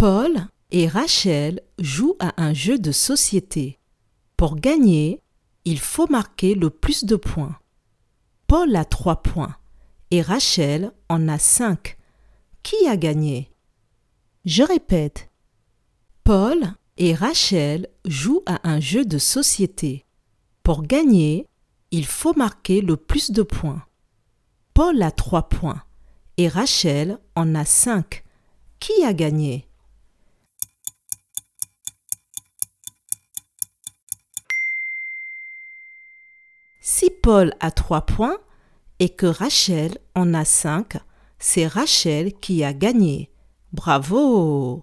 Paul et Rachel jouent à un jeu de société. Pour gagner, il faut marquer le plus de points. Paul a trois points et Rachel en a cinq. Qui a gagné? Je répète. Paul et Rachel jouent à un jeu de société. Pour gagner, il faut marquer le plus de points. Paul a trois points et Rachel en a cinq. Qui a gagné? Si Paul a trois points et que Rachel en a cinq, c'est Rachel qui a gagné. Bravo